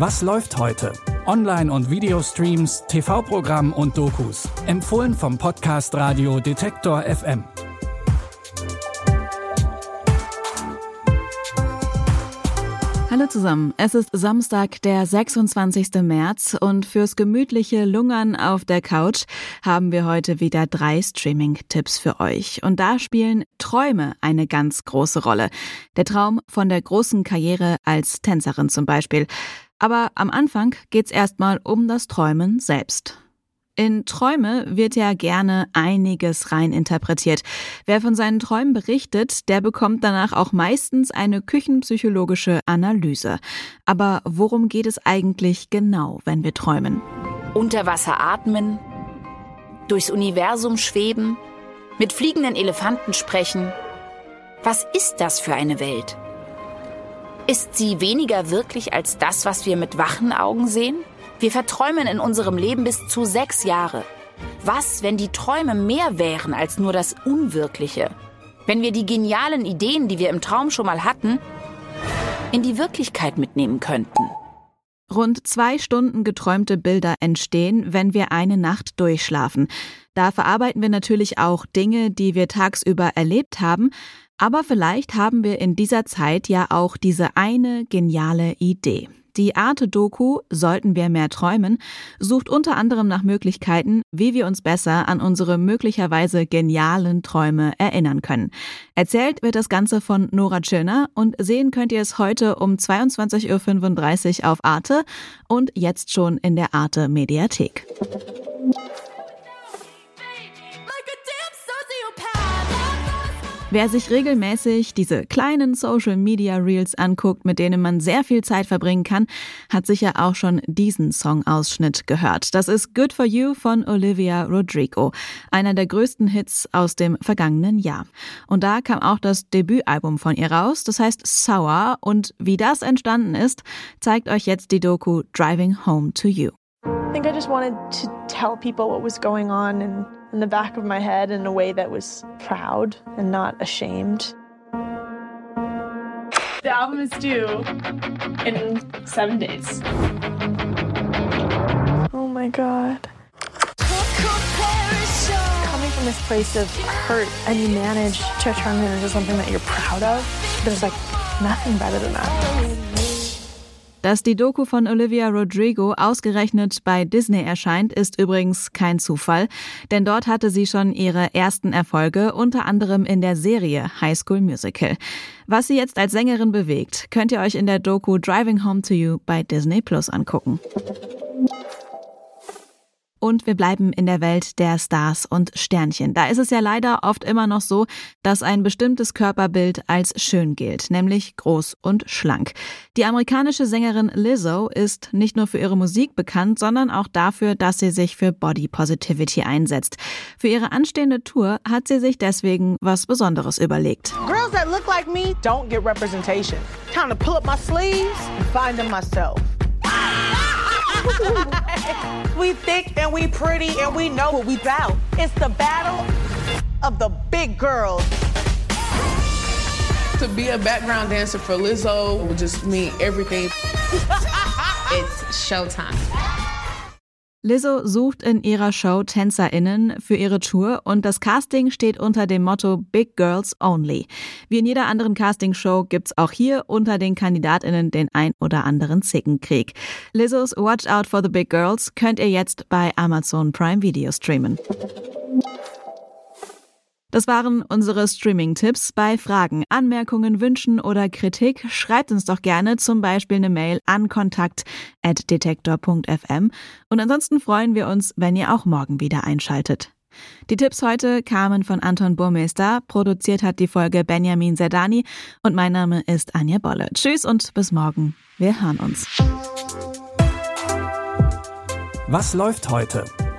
Was läuft heute? Online- und Videostreams, TV-Programm und Dokus. Empfohlen vom Podcast Radio Detektor FM. Hallo zusammen, es ist Samstag, der 26. März und fürs gemütliche Lungern auf der Couch haben wir heute wieder drei Streaming-Tipps für euch. Und da spielen Träume eine ganz große Rolle. Der Traum von der großen Karriere als Tänzerin zum Beispiel. Aber am Anfang geht's erstmal um das Träumen selbst. In Träume wird ja gerne einiges reininterpretiert. Wer von seinen Träumen berichtet, der bekommt danach auch meistens eine küchenpsychologische Analyse. Aber worum geht es eigentlich genau, wenn wir träumen? Unter Wasser atmen, durchs Universum schweben, mit fliegenden Elefanten sprechen. Was ist das für eine Welt? Ist sie weniger wirklich als das, was wir mit wachen Augen sehen? Wir verträumen in unserem Leben bis zu sechs Jahre. Was, wenn die Träume mehr wären als nur das Unwirkliche? Wenn wir die genialen Ideen, die wir im Traum schon mal hatten, in die Wirklichkeit mitnehmen könnten? Rund zwei Stunden geträumte Bilder entstehen, wenn wir eine Nacht durchschlafen. Da verarbeiten wir natürlich auch Dinge, die wir tagsüber erlebt haben, aber vielleicht haben wir in dieser Zeit ja auch diese eine geniale Idee. Die Arte-Doku Sollten wir mehr träumen sucht unter anderem nach Möglichkeiten, wie wir uns besser an unsere möglicherweise genialen Träume erinnern können. Erzählt wird das Ganze von Nora Tschirner und sehen könnt ihr es heute um 22.35 Uhr auf Arte und jetzt schon in der Arte Mediathek. Wer sich regelmäßig diese kleinen Social Media Reels anguckt, mit denen man sehr viel Zeit verbringen kann, hat sicher auch schon diesen Songausschnitt gehört. Das ist Good for You von Olivia Rodrigo, einer der größten Hits aus dem vergangenen Jahr. Und da kam auch das Debütalbum von ihr raus, das heißt Sour. Und wie das entstanden ist, zeigt euch jetzt die Doku Driving Home to You. I think I just wanted to tell people what was going on and in the back of my head in a way that was proud and not ashamed. The album is due in seven days. Oh my god. Coming from this place of hurt and you manage to turn it into something that you're proud of, there's like nothing better than that. Dass die Doku von Olivia Rodrigo ausgerechnet bei Disney erscheint, ist übrigens kein Zufall, denn dort hatte sie schon ihre ersten Erfolge, unter anderem in der Serie High School Musical. Was sie jetzt als Sängerin bewegt, könnt ihr euch in der Doku Driving Home to You bei Disney Plus angucken. Und wir bleiben in der Welt der Stars und Sternchen. Da ist es ja leider oft immer noch so, dass ein bestimmtes Körperbild als schön gilt, nämlich groß und schlank. Die amerikanische Sängerin Lizzo ist nicht nur für ihre Musik bekannt, sondern auch dafür, dass sie sich für Body Positivity einsetzt. Für ihre anstehende Tour hat sie sich deswegen was Besonderes überlegt. Girls that look like me don't get representation. Time to pull up my sleeves and find them myself. we thick and we pretty and we know what we bout. It's the battle of the big girls. To be a background dancer for Lizzo would just mean everything. It's showtime. Lizzo sucht in ihrer Show TänzerInnen für ihre Tour und das Casting steht unter dem Motto Big Girls Only. Wie in jeder anderen Castingshow gibt's auch hier unter den KandidatInnen den ein oder anderen Zickenkrieg. Lizzos Watch Out for the Big Girls könnt ihr jetzt bei Amazon Prime Video streamen. Das waren unsere Streaming-Tipps. Bei Fragen, Anmerkungen, Wünschen oder Kritik schreibt uns doch gerne zum Beispiel eine Mail an kontakt.detektor.fm. Und ansonsten freuen wir uns, wenn ihr auch morgen wieder einschaltet. Die Tipps heute kamen von Anton Burmeister, produziert hat die Folge Benjamin Zerdani und mein Name ist Anja Bolle. Tschüss und bis morgen. Wir hören uns. Was läuft heute?